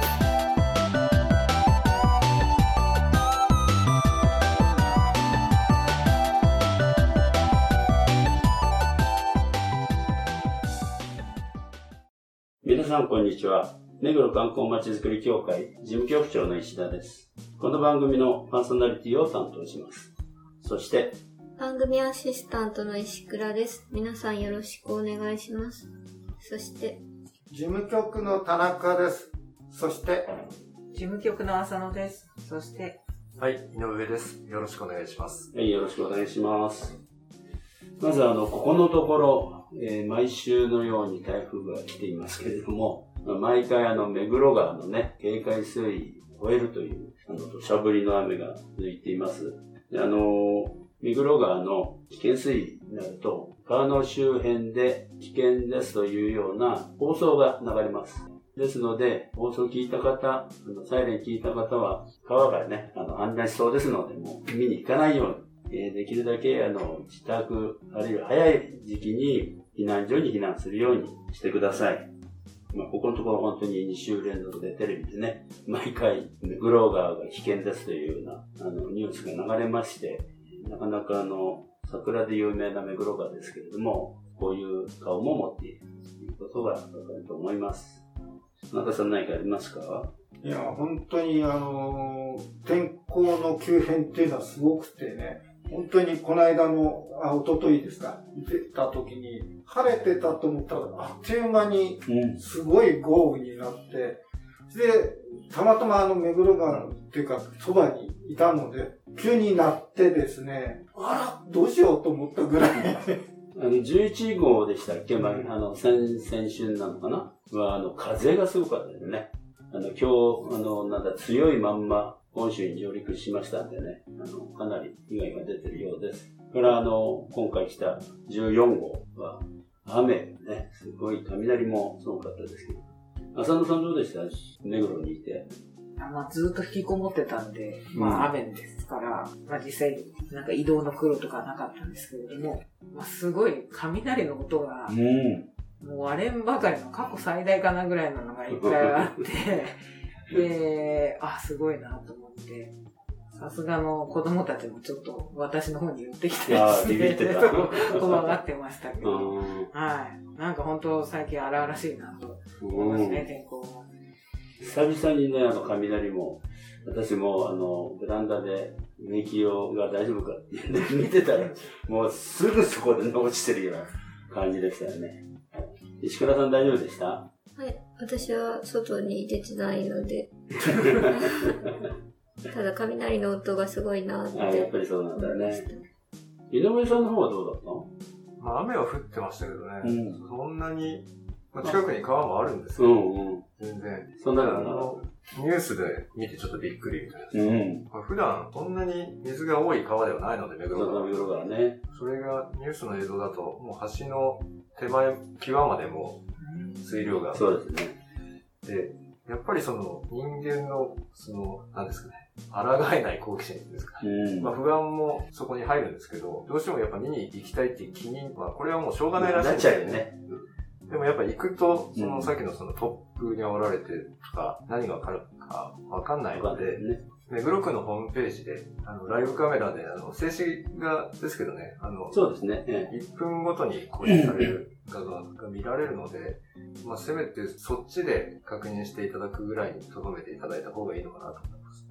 す。さんこんにちは。目黒観光まちづくり協会事務局長の石田です。この番組のパーソナリティを担当します。そして、番組アシスタントの石倉です皆さんよろしくお願いしますそして事務局の田中です。そして、事務局の浅野です。そして、はい、井上です。よろしくお願いします。はい、よろしくお願いします。まずあの、ここのところ、えー毎週のように台風が来ていますけれども、毎回あの、目黒川のね、警戒水位を超えるという、あの、土砂降りの雨が続いています。あの、目黒川の危険水位になると、川の周辺で危険ですというような放送が流れます。ですので、放送聞いた方、サイレン聞いた方は、川がね、あの、氾濫しそうですので、もう見に行かないように、えーできるだけ、あの、自宅、あるいは早い時期に避難所に避難するようにしてください。まあ、ここのところ本当に2週連続でテレビでね、毎回、目黒川が危険ですというような、あの、ニュースが流れまして、なかなかあの、桜で有名な目黒川ですけれども、こういう顔も持っているということがわかると思います。中さん何かありますか？いや、本当にあの天候の急変っていうのはすごくてね、本当にこの間の、あ、一昨日ですか、出た時に、晴れてたと思ったら、あっという間にうん。すごい豪雨になって、で、たまたまあの目黒川っていうか、そばにいたので、急になってですね、あら、どうしようと思ったぐらい。あの、11号でしたっけ、まあ、あの、先、先週なのかな？は、あの、風がすごかったですね。あの、今日、あの、なんだ、強いまんま、本州に上陸しましたんでね、あの、かなり被害が出てるようです。それから、あの、今回来た14号は、雨ね、すごい雷もすごかったですけど。浅野さんどうでした？目黒にいて。あまあ、ずっと引きこもってたんで、うんまあ雨ですから、まあ実際、なんか移動の苦労とかはなかったんですけれども、まあすごい雷の音が、ん。もう割れんばかりの過去最大かなぐらいののがいっぱいあって、で、あ、すごいなと思って、さすがの子供たちもちょっと私の方に寄ってきて。ビビってた。怖がってましたけうど、ん。はい。なんか本当最近荒々しいなと。思いますね、天候も。久々にね、あの、雷も、私も、あの、ベランダで、免疫用が大丈夫かって見てたら、もうすぐそこで落ちてるような感じでしたよね。石倉さん大丈夫でした？はい私は外に出てないので ただ雷の音がすごいなってあやっぱりそうなんだね。井上さんの方はどうだったの？まあ雨は降ってましたけどね、うんそんなに、まあ、近くに川もあるんですけど、うんうん。全然。そんなあのニュースで見てちょっとびっくりみたいた。な。うん。まあ、普段そんなに水が多い川ではないので、目黒川目黒川ね。それがニュースの映像だと、もう橋の手前、際までもう水量が。そうですね。で、やっぱりその人間の、その、なんですかね、抗えない好奇心ですか。うん。まあ不安もそこに入るんですけど、どうしてもやっぱ見に行きたいっていう気に、まあこれはもうしょうがないらしいんなっちゃうよね。でもやっぱ行くと、そうんのさっきのその突風に煽られてとか、何がわかるかわかんないので。目黒区のホームページで、あの、ライブカメラで、あの、静止画ですけどね、あの、そうですね。ええ1分ごとに更新される画像が見られるので、まあ、せめてそっちで確認していただくぐらいに留めていただいた方がいいのかなと思います。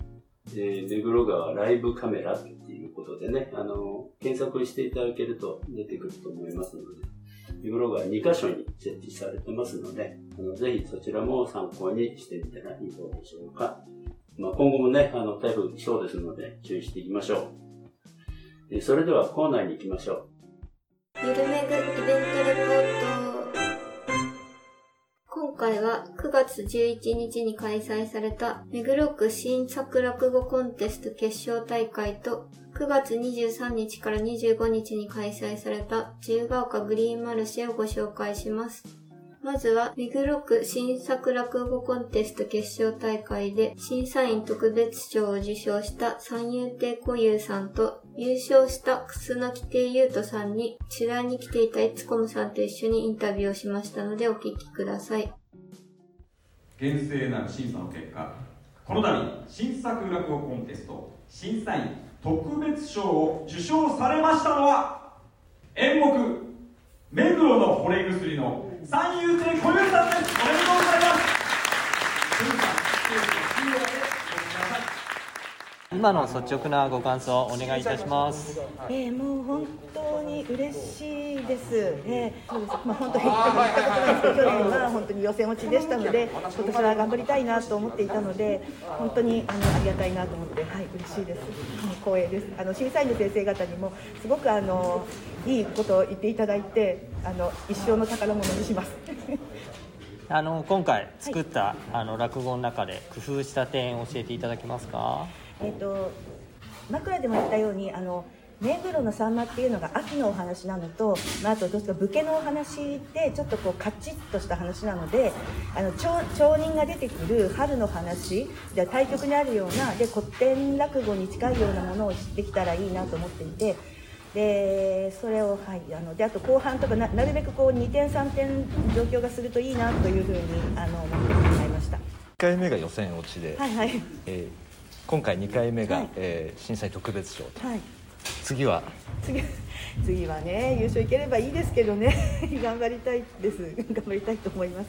で、目黒川ライブカメラっていうことでね、あの、検索していただけると出てくると思いますので、目黒川2カ所に設置されてますので、あのぜひそちらも参考にしてみたらいいどうでしょうか？まあ、今後もね、あの、台風来そうですので、注意していきましょう。えそれではコーナーに行きましょう。ゆるめぐイベントレポート今回は9月11日に開催された目黒区新作落語コンテスト決勝大会と9月23日から25日に開催された自由が丘グリーンマルシェをご紹介します。まずは、目黒区新作落語コンテスト決勝大会で審査員特別賞を受賞した三遊亭小遊さんと優勝した楠木亭優斗さんに取材に来ていたいつこむさんと一緒にインタビューをしましたのでお聞きください。厳正なる審査の結果この度新作落語コンテスト審査員特別賞を受賞されましたのは演目目黒の惚れ薬の三遊亭小遊さんです。おめでとうございます。今の率直なご感想お願いいたします。えー、もう本当に嬉しいです。えー、そうです。まあ本当に言ったことないですけど、去年は本当に予選落ちでしたので、今年は頑張りたいなと思っていたので、本当にあのありがたいなと思って、はい嬉しいです。はい光栄です。あの審査員の先生方にもすごくあのいいことを言っていただいて、あの一生の宝物にします。あの今回作った、あの落語の中で工夫した点を教えていただけますか？えっ、と枕でも言ったようにあの目黒のさんまっていうのが秋のお話なのと、まあ、あとどうですか武家のお話でちょっとこうカチッとした話なのであの町町人が出てくる春の話で対局にあるようなで古典落語に近いようなものを知ってきたらいいなと思っていて。でそれを、はい、あのであと後半とかななるべくこう2点3点状況がするといいなというふうにあの思ってしまいました。1回目が予選落ちで、はいはいえー今回2回目が、はい。えー審査員特別賞はい。次は？次次はね優勝いければいいですけどね。頑張りたいです。頑張りたいと思います。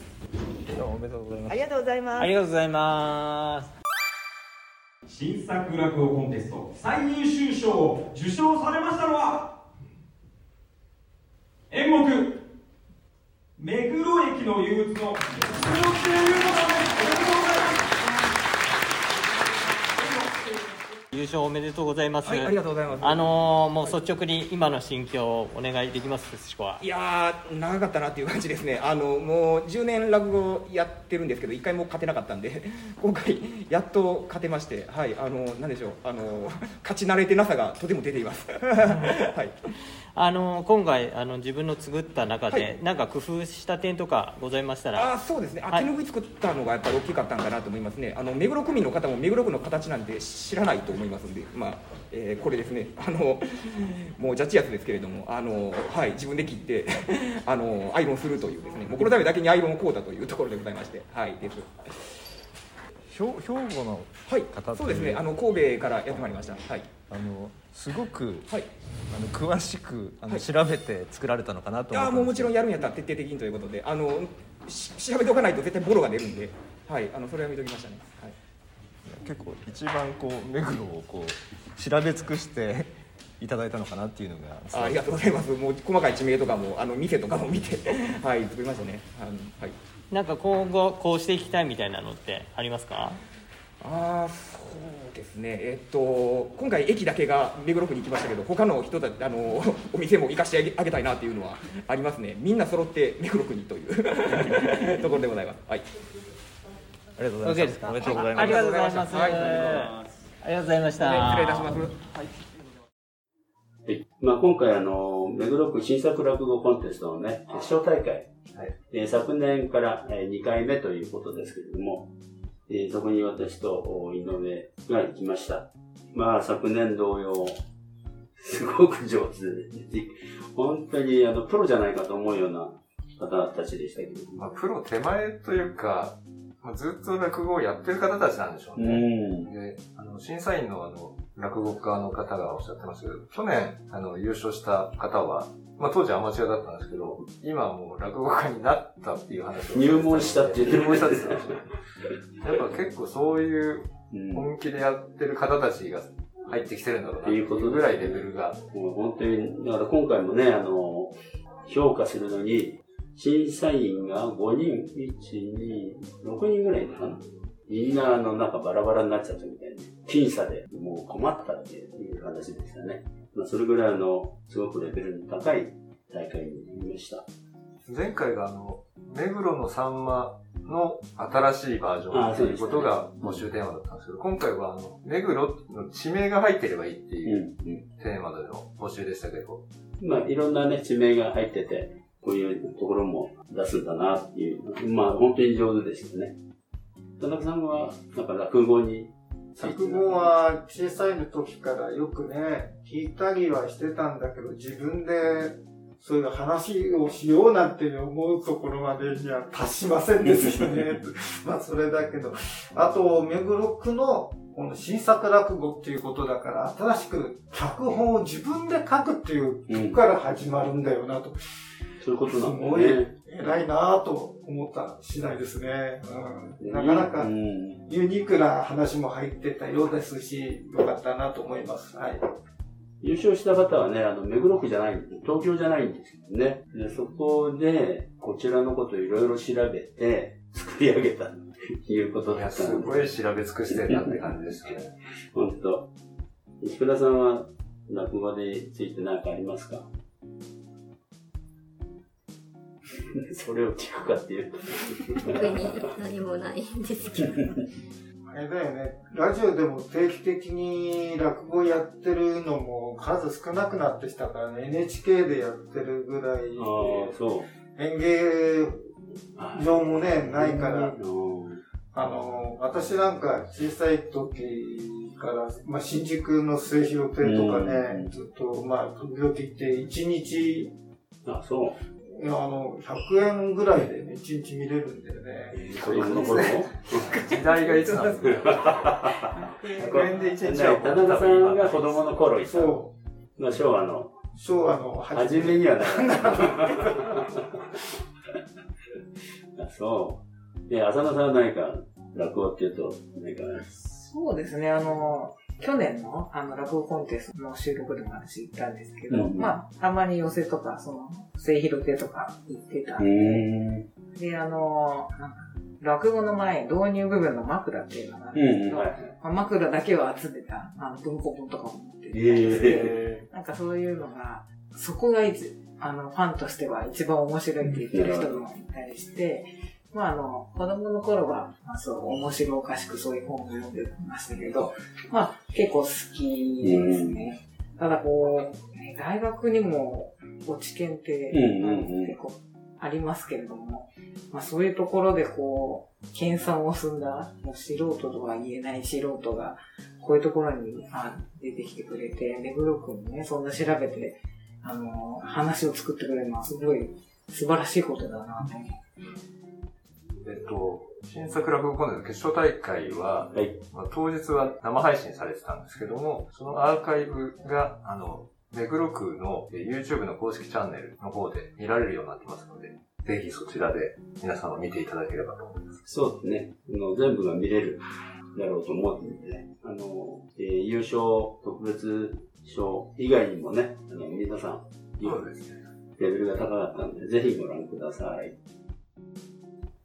おめでとうございます。ありがとうございます。ありがとうございます。新作落語コンテスト最優秀賞を受賞されましたのは演目目黒駅の憂鬱の松本亭優子さんで優勝おめでとうございます。はいありがとうございます。あのーもう率直に今の心境をお願いできますでしょうか。いやー長かったなっていう感じですね。あのもう10年落語やってるんですけど1回も勝てなかったんで 今回やっと勝てましてはいあのなんでしょうあの勝ち慣れてなさがとても出ています。はい。あのー今回あの自分の作った中で、はい。なんか工夫した点とかございましたら？あそうですね。あ、はい。手ぬぐい作ったのがやっぱり大きかったんかなと思いますね。あの目黒区民の方も目黒区の形なんて知らないと思いますんでまあ、えーこれですね。あのもうジャッジやつですけれどもあのはい自分で切って あのアイロンするというですね。もうこのためだけにアイロンを買うたというところでございましてはいです。兵兵庫のはい方ってそうですね。あの神戸からやってまいりました。はい。あのすごく、はい。あの詳しくあの、はい。調べて作られたのかなと思あっもうもちろんやるんやったら徹底的にということであのし調べておかないと絶対ボロが出るんではいあのそれは見ときましたね。はい結構一番こう目黒をこう調べ尽くしていただいたのかなっていうのがあありがとうございます。もう細かい地名とかも、あの店とかも見て、はい、作りましたね。あのはい。なんか今後こうしていきたいみたいなのってありますか？ああ、そうですね。えっと、今回駅だけが目黒区に行きましたけど、他の人たち、あの、お店も行かしてあげあげたいなっていうのはありますね。みんな揃って目黒区にという ところでございます。はい。ありがとうございますですか？おめでとうございますありがとうございます。はいありがとうございました。失礼いたします。はい。はい。まあ、今回あの、目黒区新作落語コンテストのね、決勝大会。はいえー昨年からえー2回目ということですけれども、えーそこに私とお井上が行きました。まあ、昨年同様、すごく上手で、本当にあの、プロじゃないかと思うような方たちでしたけれども。まあ、プロ手前というか、まあ、ずっと落語をやってる方たちなんでしょううね。ん。で、あの、審査員のあの、落語家の方がおっしゃってましたけど、去年、あの、優勝した方は、まあ当時アマチュアだったんですけど、今はもう落語家になったっていう話を。入門したって入門したって言ってました。やっぱ結構そういううん本気でやってる方たちが入ってきてるんだろうなっていうことぐらいレベルが。もう本当に、だから今回もね、あの、評価するのに、審査員が5人、1、2、6人ぐらいかなみんな、あの、なんかバラバラになっちゃったみたいな。僅差でもう困ったっていう話でしたね。まあ、それぐらいの、すごくレベルの高い大会になりました。前回があの、目黒のさんまの新しいバージョンということが募集テーマだったんですけど、今回はあの、目黒の地名が入ってればいいってうんいううん。テーマでの募集でしたけど、まあ、いろんなね、地名が入ってて、こういうところも出すんだなっていう、まあ本当に上手でしたね。田中さんは、なんか落語に落語は小さいの時からよくね、聞いたりはしてたんだけど、自分でそういう話をしようなんて思うところまでには達しませんですよね。まあそれだけど。あと、目黒区のこの新作落語っていうことだから、新しく脚本を自分で書くっていうとこから始まるんだよなと。そういうことなんだすごいね。偉いなぁと思った次第ですね。うん、なかなかうんユニークな話も入ってたようですし、よかったなと思います。はい。優勝した方はね、あの、目黒区じゃないんで、東京じゃないんですけどね。で、そこで、こちらのこといろいろ調べて、作り上げたということだった。すごい調べ尽くしてんなって感じですけど。本当。石倉さんは落語について何かありますか？それを聞くかっていう。特に何もないんですけど。あれだよね。ラジオでも定期的に落語やってるのも数少なくなってきたからね。NHK でやってるぐらいで。ああ、そう。演芸場もね、ないから。うんあの、私なんか小さい時から、まあ、新宿の末広亭とかね、ずっと、まあ、時々行って、一日、あ、そう。いやあの、100円ぐらいでね、一日見れるんだよね。子供の頃も時代がいつなんですか？100円で一日は田中さんが子供の頃いた。そまあ、昭和の。昭和の初めにはなかっ そう。で、浅野さんは何か、落語っていうと、何か、そうですね、あの、去年のあの落語コンテストの収録でも私行ったんですけど、うんまあ、たまに寄せとか、その、末広亭とか行ってたんうで、ん。で、あの、落語の前、導入部分の枕っていうのがあるんですけど、うんはい。まあ、枕だけを集めたあの文庫本とかも持ってて、えなんかそういうのが、そこがいつ、あの、ファンとしては一番面白いって言ってる人もいたりして、まああの、子供の頃は、まあそう、面白おかしくそういう本を読んでましたけど、まあ結構好きですね。ただこう、ね大学にも落ち研って、結構ありますけれども、まあそういうところでこう、研鑽を積んだ、もう素人とは言えない素人が、こういうところにあ出てきてくれて、目黒くんもね、そんな調べて、あの、話を作ってくれるのはすごい素晴らしいことだなと。えっと、新作落語コンテスト決勝大会は、まあ、当日は生配信されてたんですけども、そのアーカイブが、あの、目黒区のえー YouTube の公式チャンネルの方で見られるようになってますので、ぜひそちらで皆さんも見ていただければと思います。そうですね。あの全部が見れるだろうと思うんで、あの、えー優勝特別賞以外にもね、あの皆さん、そうですね。レベルが高かったので、ぜひご覧ください。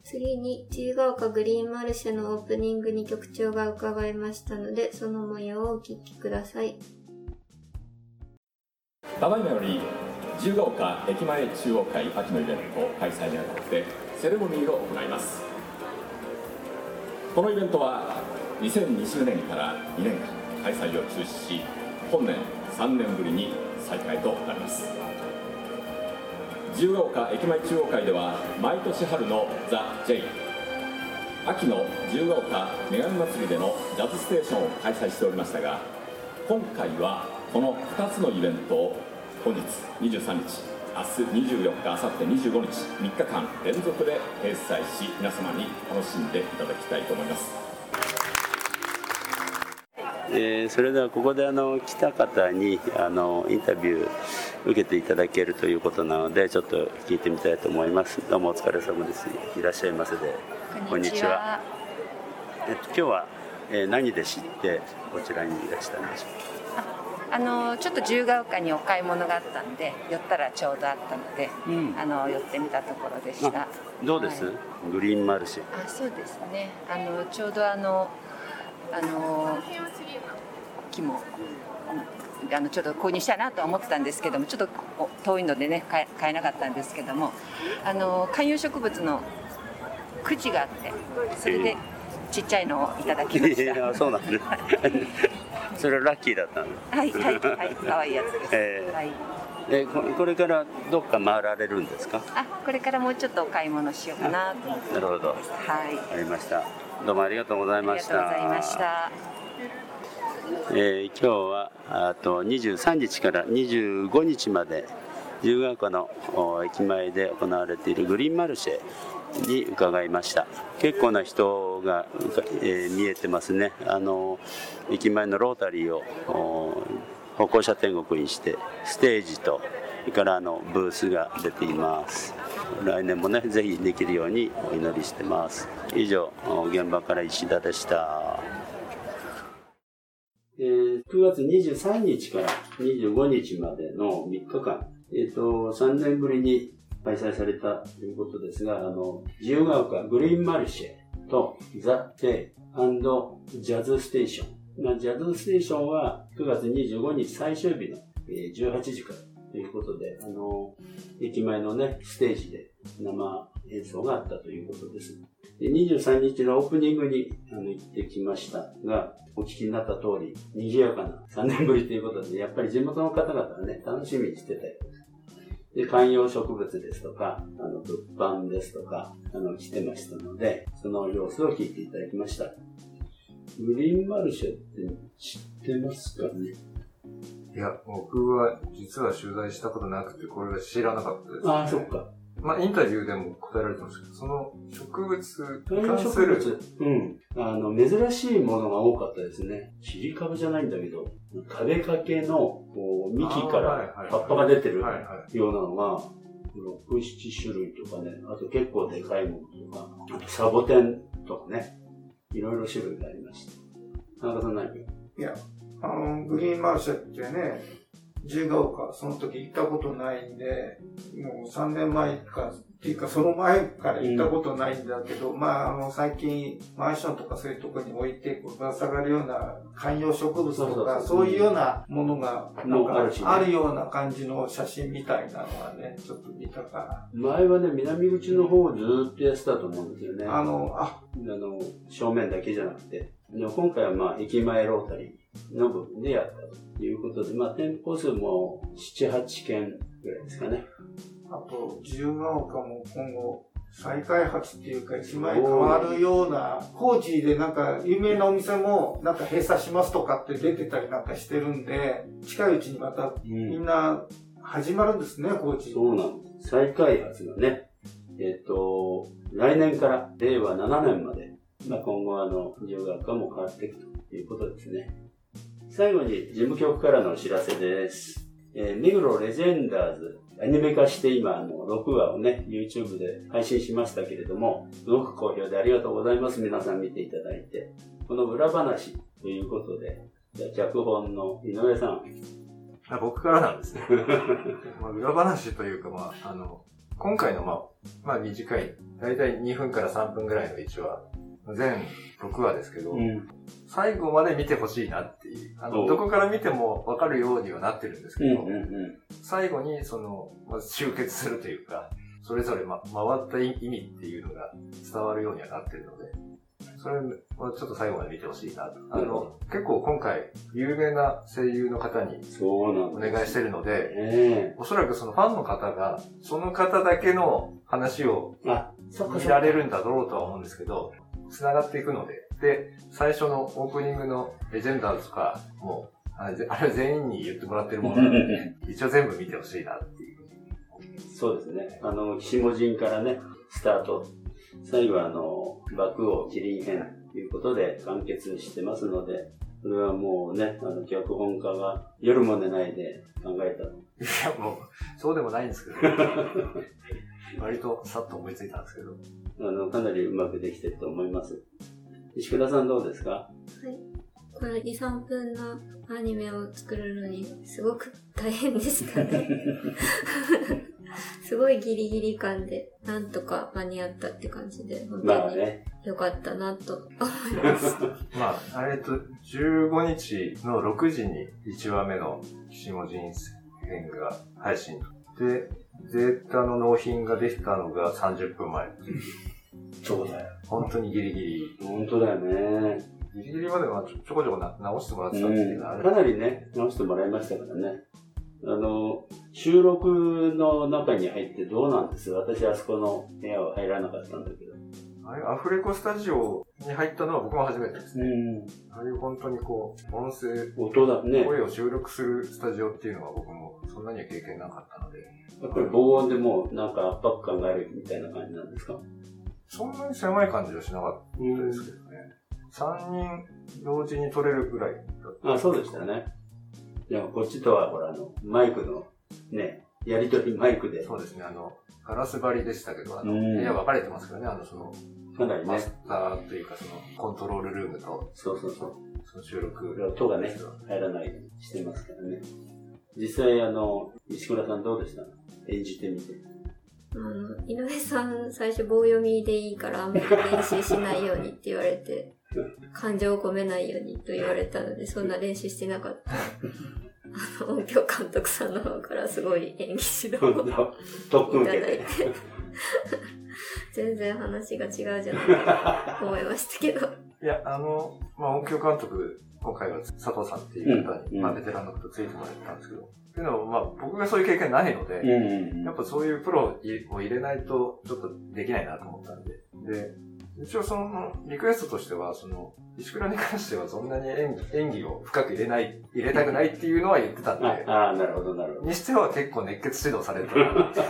次に、自由が丘グリーンマルシェのオープニングに局長が伺いましたので、その模様をお聞きください。ただいまより自由が丘駅前中央会秋のイベント開催にあたってセレモニーを行いますこのイベントは2020年から2年間開催を中止し本年3年ぶりに再開となります自由が丘駅前中央会では毎年春のザ・ジェイ。秋の自由が丘女神祭りでのジャズステーションを開催しておりましたが今回はこの2つのイベントを本日23日明日24日明後日25日3日間連続で開催し皆様に楽しんでいただきたいと思います。えーそれではここであの来た方にあのインタビュー受けていただけるということなのでちょっと聞いてみたいと思います。どうもお疲れ様です。いらっしゃいませで。こんにちは。えっと、今日は、えー何で知ってこちらにいらしたんでしょあのちょっと自由が丘にお買い物があったんで寄ったらちょうどあったので、あの寄ってみたところでした。うどうです、はい。グリーンマルシェ。あそうですね。あのちょうどあのあの木もうんあのちょっと購入したいなとは思ってたんですけどもちょっとお遠いのでね買え買えなかったんですけどもあの観葉植物のくじがあってそれでちっちゃいのをいただきました。いやそうなんです。ね それラッキーだったのはいはいはい可愛いやつです、えーはい。えここれからどっか回られるんですか？あこれからもうちょっとお買い物しようかなと思ってなるほど。はい。ありましたどうもありがとうございました。とうございました。えー今日はあと23日から25日まで自由が丘のお駅前で行われているグリーンマルシェに伺いました。結構な人が、えー見えてますね。あの駅前のロータリーをお歩行者天国にしてステージとそれからあのブースが出ています来年もねぜひできるようにお祈りしてます。以上現場から石田でした。えー9月23日から25日までの3日間、えっ、と、3年ぶりに開催されたということですが、あの、自由が丘グリーンマルシェとザ・テイジャズステーション。まあジャズステーションは9月25日最終日のえー18時からということで、あの、駅前のね、ステージで生演奏があったということです。で23日のオープニングにあの行ってきましたが、お聞きになった通り、賑やかな3年ぶりということで、やっぱり地元の方々はね、楽しみにしてたよ。で、観葉植物ですとか、あの、物販ですとか、あの、来てましたので、その様子を聞いていただきました。グリーンマルシェって知ってますかね？いや、僕は実は取材したことなくて、これは知らなかったです、ああ、そっか。まあ、インタビューでも答えられてましたけど、その植物観葉に関する、植物、うん。あの、珍しいものが多かったですね。チリカブじゃないんだけど、壁掛けの、こう、幹から葉っぱが出てるようなのが、6、7種類とかね、あと結構でかいものとか、あとサボテンとかね、いろいろ種類がありました。田中さん何か？いや、あの、グリーンマーシェってね、自由が丘、その時行ったことないんで、もう3年前か、っていうかその前から行ったことないんだけど、まあ、あの、最近、マンションとかそういうところに置いて、こう、ぶら下がるような観葉植物とか、そういうようなものが、なんかあるような感じの写真みたいなのはね、ちょっと見たか前はね、南口の方をずーっとやってたと思うんですよね。な。あの、あ、あの、正面だけじゃなくて、で今回はまあ、駅前ロータリーの部分でやったということで、まあ、店舗数も7、8件ぐらいですかね。あと、自由が丘も今後、再開発っていうか、駅前変わるような、工事でなんか、有名なお店も、なんか閉鎖しますとかって出てたりなんかしてるんで、近いうちにまた、みんな、始まるんですね、工事。そうなんです。再開発がね、えっ、と、来年から令和7年まで、まあ、今後あの、自由が丘も変わっていくということですね。最後に事務局からのお知らせです。えー、目黒レジェンダーズ、アニメ化して今、あの、6話をね、YouTube で配信しましたけれども、すごく好評でありがとうございます。皆さん見ていただいて。この裏話ということで、じゃ脚本の井上さん。あ僕からなんですね。まあ、裏話というか、まあ、あの、今回の、まあ、まあ短い、だいたい2分から3分ぐらいの1話、全6話ですけど、うん。最後まで見てほしいなっていう、あの、おどこから見てもわかるようにはなってるんですけど、うんうんうん。最後にその、まず集結するというか、それぞれ、ま、回った意味っていうのが伝わるようにはなってるので、それはちょっと最後まで見てほしいな。と。あの、結構今回、有名な声優の方にそうなんお願いしてるので、えおそらくそのファンの方が、その方だけの話を見られるんだろうとは思うんですけど、繋がっていくので、で、最初のオープニングのレジェンダーズとかも、あれぜあれは全員に言ってもらってるものなので、一応全部見てほしいなっていう。そうですね。あの、下陣からね、スタート。最後は、あの、爆王キリン編ということで完結してますので、それはもうね、あの、脚本家が夜も寝ないで考えた。いや、もう、そうでもないんですけど、割とさっと思いついたんですけど、あの、かなりうまくできてると思います。石倉さんどうですか？はい。この2、3分のアニメを作るのにすごく大変でしたね。すごいギリギリ感で、なんとか間に合ったって感じで、本当にまあね。良かったなと思います。まあ、えっと、15日の6時に1話目の下人編が配信。で、データの納品ができたのが30分前。そうだよ。本当にギリギリ。本当だよね。ギリギリまではちょちょこちょこな直してもらってたっていうのはある、かなりね、直してもらいましたからね。あの、収録の中に入ってどうなんです？私あそこの部屋は入らなかったんだけど。あれ、アフレコスタジオに入ったのは僕も初めてですね。ああいう本当にこう、音声、音だね。声を収録するスタジオっていうのは僕もそんなには経験なかったので。やっぱり防音でもうなんか圧迫感があるみたいな感じなんですか？そんなに狭い感じはしなかったですけどね。3人同時に撮れるぐらいあ、そうでしたね。でもこっちとはほらあの、マイクのね、やりとりマイクで。そうですね、あの、ガラス張りでしたけど、あの、うん部屋分かれてますからね、あの、その、かなりねマスターというか、その、コントロールルームと、そうそうそう。その収録。音がね、入らないようにしてますからね。実際あの、石倉さんどうでした？演じてみて。あの、井上さん最初棒読みでいいからあんまり練習しないようにって言われて、感情を込めないようにと言われたので、そんな練習してなかった。あの、音響監督さんの方からすごい演技指導をい特訓受けて。ただいて、全然話が違うじゃないかと思いましたけど。いや、あの、まあ、音響監督、今回は佐藤さんっていう方に、うん。まあ、ベテランの方ついてもらったんですけど、っていうのは、まあ、僕がそういう経験ないので、うん。やっぱそういうプロを入れないと、ちょっとできないなと思ったんで。で、一応その、リクエストとしては、その、石倉に関してはそんなに演技演技を深く入れない、入れたくないっていうのは言ってたんで、ああ、なるほど、なるほど。にしては結構熱血指導されてるなって。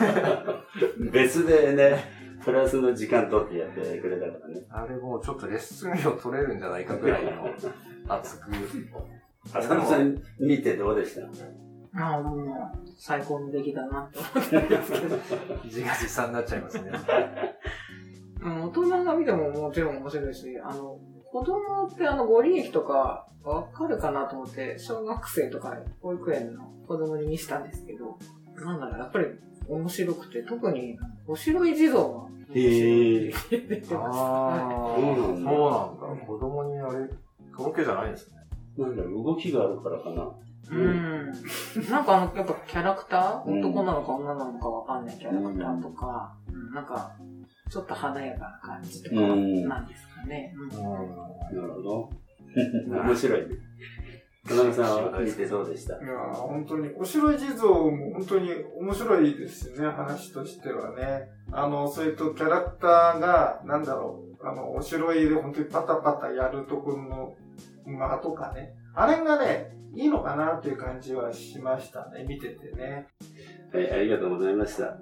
別でね、プラスの時間取ってやってくれたからね。あれもうちょっとレッスン料取れるんじゃないかぐらいの熱く。浅野さん見てどうでした？ああ、もう、最高の出来だなって思ってんですけど。自画自賛になっちゃいますね。うん大人が見てももちろん面白いし、あの、子供ってあの、ご利益とかわかるかなと思って、小学生とか保育園の子供に見せたんですけど、なんだろう、やっぱり面白くて、特に、お城い地蔵がへえ。出てます。ああ、そうなんだそうなんだ。子供にあれ、とろけじゃないんですね。なんだろう、動きがあるからかな。うん。なんかあの、やっぱキャラクター、うん男なのか女なのかわかんないキャラクターとか、うんなんか、ちょっと華やかな感じとか、うんなんですかね。うんなるほど。面白いね。田中さんは見てどうでした？いやー本当に、お城地蔵も本当に面白いですよね、話としてはね。あの、それとキャラクターが、なんだろう、あの、お城入りで本当にパタパタやるところの間とかね。あれがね、いいのかなという感じはしましたね、見ててね。はい、ありがとうございました。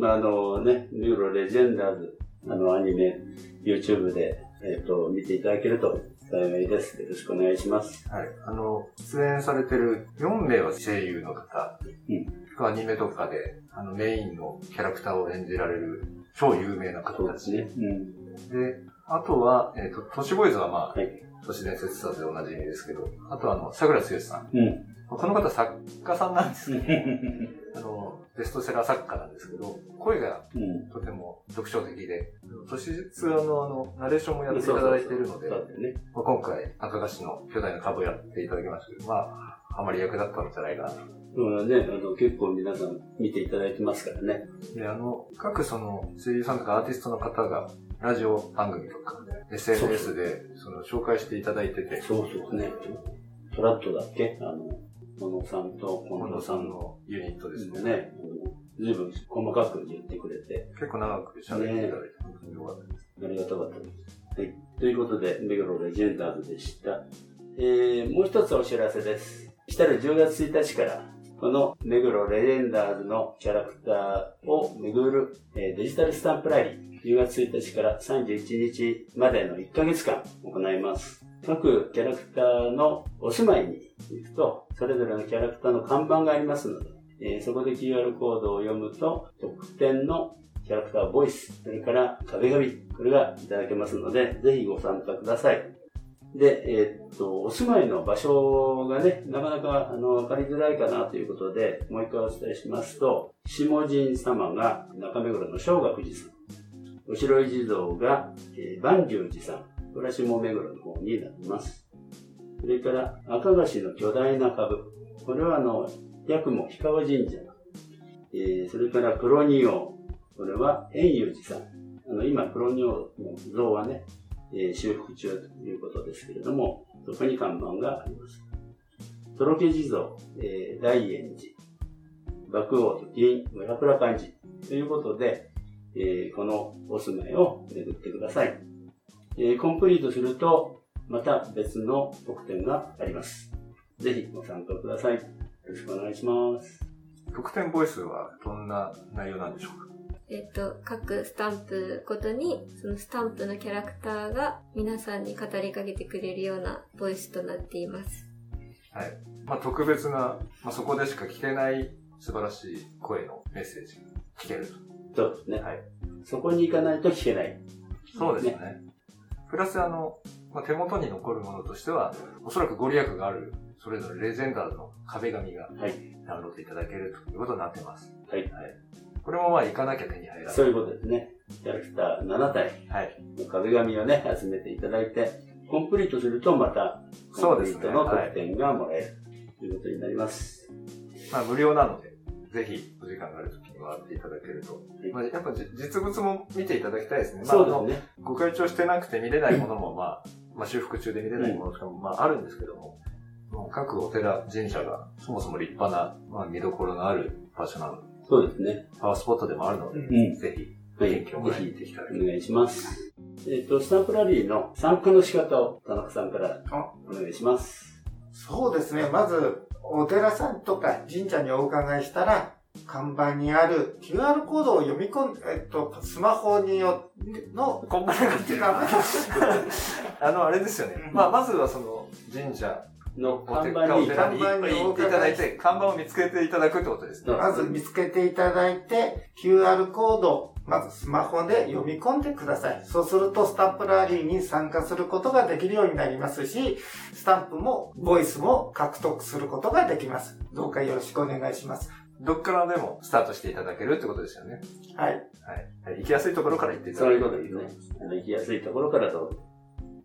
まあ、あのね、ニューロレジェンダーズ、あの、アニメ、YouTube で、えっ、と、見ていただけると幸いです。よろしくお願いします。はい。あの、出演されてる4名は声優の方、うん。アニメとかで、あの、メインのキャラクターを演じられる超有名な方たち。ね。うん。で、あとは、えっ、と、都市ボーイズはまあ、都市伝説さでおなじみですけど、あとはあの、桜剛さん。うん。この方作家さんなんですけど、あの、ベストセラー作家なんですけど、声がうん。とても特徴的で、都市ツアーのあの、ナレーションもやっていただいているので、今回、赤菓子の巨大な株をやっていただきましたけど、まあ、あまり役立ったんじゃないかなと。そうだね、あの、結構皆さん見ていただいてますからね。で、あの、各その、声優さんとかアーティストの方が、ラジオ番組とか、SNS で、その、紹介していただいてて、そうそうね。トラットだっけ？あの、小野さんと近藤さんののユニットですね。ね、ずいぶん細かく言ってくれて、結構長く喋っていただいて、本当によかったです。ありがたかったです。はい。ということで、目黒レジェンダーズでした。えー、もう一つお知らせです。来たる10月1日から、この目黒レジェンダーズのキャラクターを巡る、えデジタルスタンプラリー、10月1日から31日までの1ヶ月間行います。各キャラクターのお住まいに行くと、それぞれのキャラクターの看板がありますので、えそこで QR コードを読むと、特典のキャラクターボイス、それから壁紙、これがいただけますので、ぜひご参加ください。で、えーっと、お住まいの場所がね、なかなか、あの、わかりづらいかなということで、もう一回お伝えしますと、下神様が中目黒の正岳寺さん、お城地蔵が、えー、万寿寺さん、これは下目黒の方になります。それから、赤菓子の巨大な株、これはあの、八雲氷川神社、えーそれから黒仁王、これは円融寺さん。あの、今、黒仁王の像はね、えー、修復中ということですけれども、そこに看板があります。とろけ地蔵、えー、大円寺、爆王と金、村倉漢寺ということで、えー、このお住まいを巡ってください。えー、コンプリートすると、また別の特典があります。ぜひご参加ください。よろしくお願いします。特典ボイスはどんな内容なんでしょうか？えっと、各スタンプごとに、そのスタンプのキャラクターが皆さんに語りかけてくれるようなボイスとなっています。はい。まあ、特別な、まあ、そこでしか聞けない素晴らしい声のメッセージが聞けると。そうですね。はい。そこに行かないと聞けない。そうですね。ねプラスあの、まあ、手元に残るものとしては、おそらくご利益がある、それぞれレジェンダーの壁紙が、はい、ダウンロードいただけるということになってます。はい。はい。これもまあ行かなきゃ手に入らない。そういうことですね。キャラクター7体。はい。壁紙をね、集めていただいて、コンプリートするとまた、コンプリートの特典がもらえる、ということになります。まあ無料なので、ぜひお時間があるときに回っていただけると。まあ、やっぱ実物も見ていただきたいですね。まあ、そうですね。ご会長してなくて見れないものも、まあ、まあ修復中で見れないものとかも、まああるんですけども、各お寺、神社がそもそも立派な、まあ見どころのある場所なので、そうですね。パワースポットでもあるので、うん、ぜひ、元気をもらいに行ってきたらお願いします。えっ、ー、と、スタンプラリーの参加の仕方を田中さんからお願いします。そうですね。まず、お寺さんとか神社にお伺いしたら、看板にある QR コードを読み込んで、えっと、スマホによの、こんがらがってる。あの、あれですよね。まあ、まずはその、神社の看板に、看板に行っていただいて、看板を見つけていただくってことですね。まず見つけていただいて、QR コード、まずスマホで読み込んでください。そうすると、スタンプラリーに参加することができるようになりますし、スタンプも、ボイスも獲得することができます。どうかよろしくお願いします。どっからでもスタートしていただけるってことですよね。はい。はい。行きやすいところから行っていただける。そういうことですね。行きやすいところからどうぞ。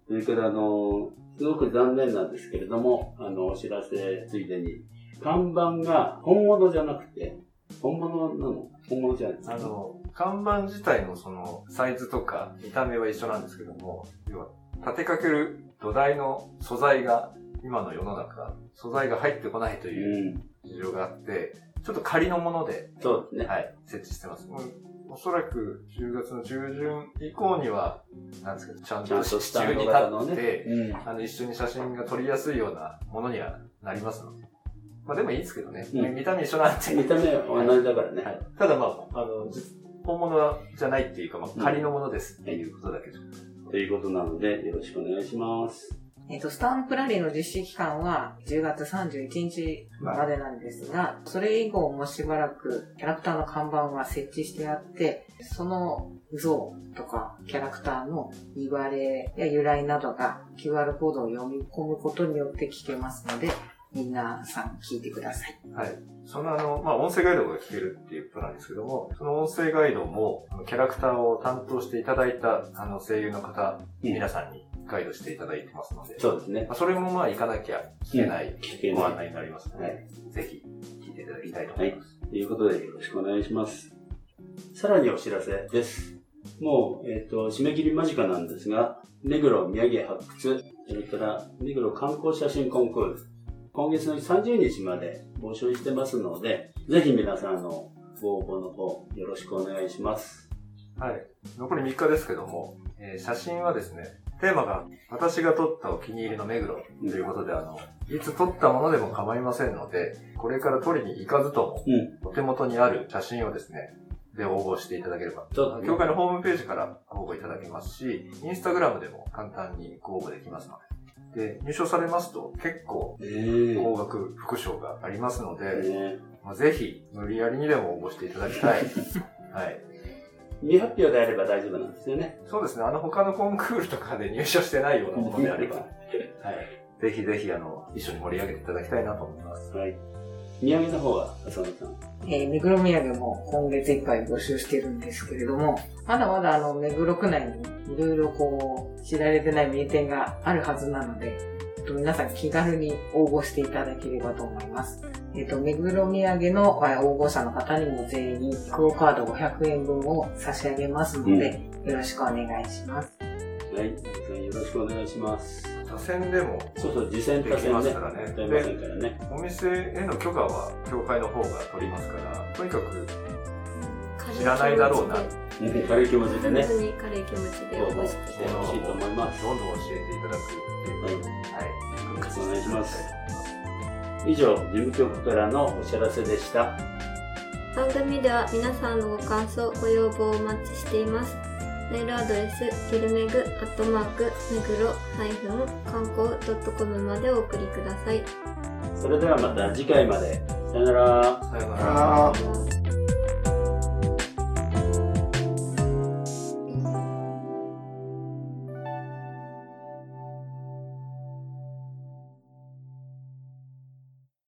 それから、あの、すごく残念なんですけれども、あの、お知らせついでに、看板が本物じゃなくて、本物なの？本物じゃないですか？あの、看板自体のその、サイズとか見た目は一緒なんですけども、要は、立てかける土台の素材が、今の世の中、素材が入ってこないという事情があって、ちょっと仮のもので、そうですね。はい、設置してます。おそらく10月の中旬以降には、なんですけど、ちゃんと支柱に立って、ねうん、あの、一緒に写真が撮りやすいようなものにはなりますので。まあでもいいですけどね。うん、見た目一緒なんで。見た目は同じだからね。はい、ただまあ、あの、本物じゃないっていうか、まあ、仮のものですっていうことだけで、うん、ということなので、よろしくお願いします。えっ、と、スタンプラリーの実施期間は10月31日までなんですが、それ以降もしばらくキャラクターの看板は設置してあって、その像とかキャラクターの言われや由来などが QR コードを読み込むことによって聞けますので、皆さん聞いてください。はい。そのあの、まあ、音声ガイドが聞けるっていうことなんですけども、その音声ガイドも、キャラクターを担当していただいた、あの、声優の方、皆さんにガイドしていただいてますので。そうですね。まあ、それもまあ行かなきゃ聞けない、ご案内になりますので、はい、ぜひ聞いていただきたいと思います。はい。ということでよろしくお願いします。さらにお知らせです。もう、えっ、ー、と、締め切り間近なんですが、目黒土産発掘、それから目黒観光写真コンクール、今月の30日まで募集してますので、ぜひ皆さんのご応募の方よろしくお願いします。はい。残り3日ですけども、えー、写真はですね、テーマが私が撮ったお気に入りの目黒ということで、あの、いつ撮ったものでも構いませんので、これから撮りに行かずとも、お手元にある写真をですね、で応募していただければ。協会のホームページから応募いただけますし、インスタグラムでも簡単にご応募できますので。で、入賞されますと結構高額副賞がありますので、まあ、ぜひ無理やりにでも応募していただきたい。はい。未発表であれば大丈夫なんですよね。そうですね。あの他のコンクールとかで入賞してないようなものであれば、はい。ぜひぜひ、あの、一緒に盛り上げていただきたいなと思います。はい。土産の方は、浅野さん。えー、目黒土産も今月いっぱい募集してるんですけれども、まだまだあの、目黒区内にいろいろこう、知られてない名店があるはずなので、皆さん気軽に応募していただければと思います。えっ、ー、と、目黒土産の応募者の方にも全員、クオカード500円分を差し上げますので、うん、よろしくお願いします。はい。よろしくお願いします。多選でもそうそう、次戦多でき戦ね。ますからね。やりませんからね。お店への許可は協会の方が取りますから、とにかく知らないだろうな。うん軽い気持ちでね。本当に軽い気持ちで応募してほしいと思います。どんどん教えていただくっていう。はい。お願いします。以上、事務局からのお知らせでした。番組では皆さんのご感想、ご要望をお待ちしています。メールアドレス、ギルメグ、アットマーク、メグロ、ハイフン、観光 .com までお送りください。それではまた次回まで。さよなら。さよなあら。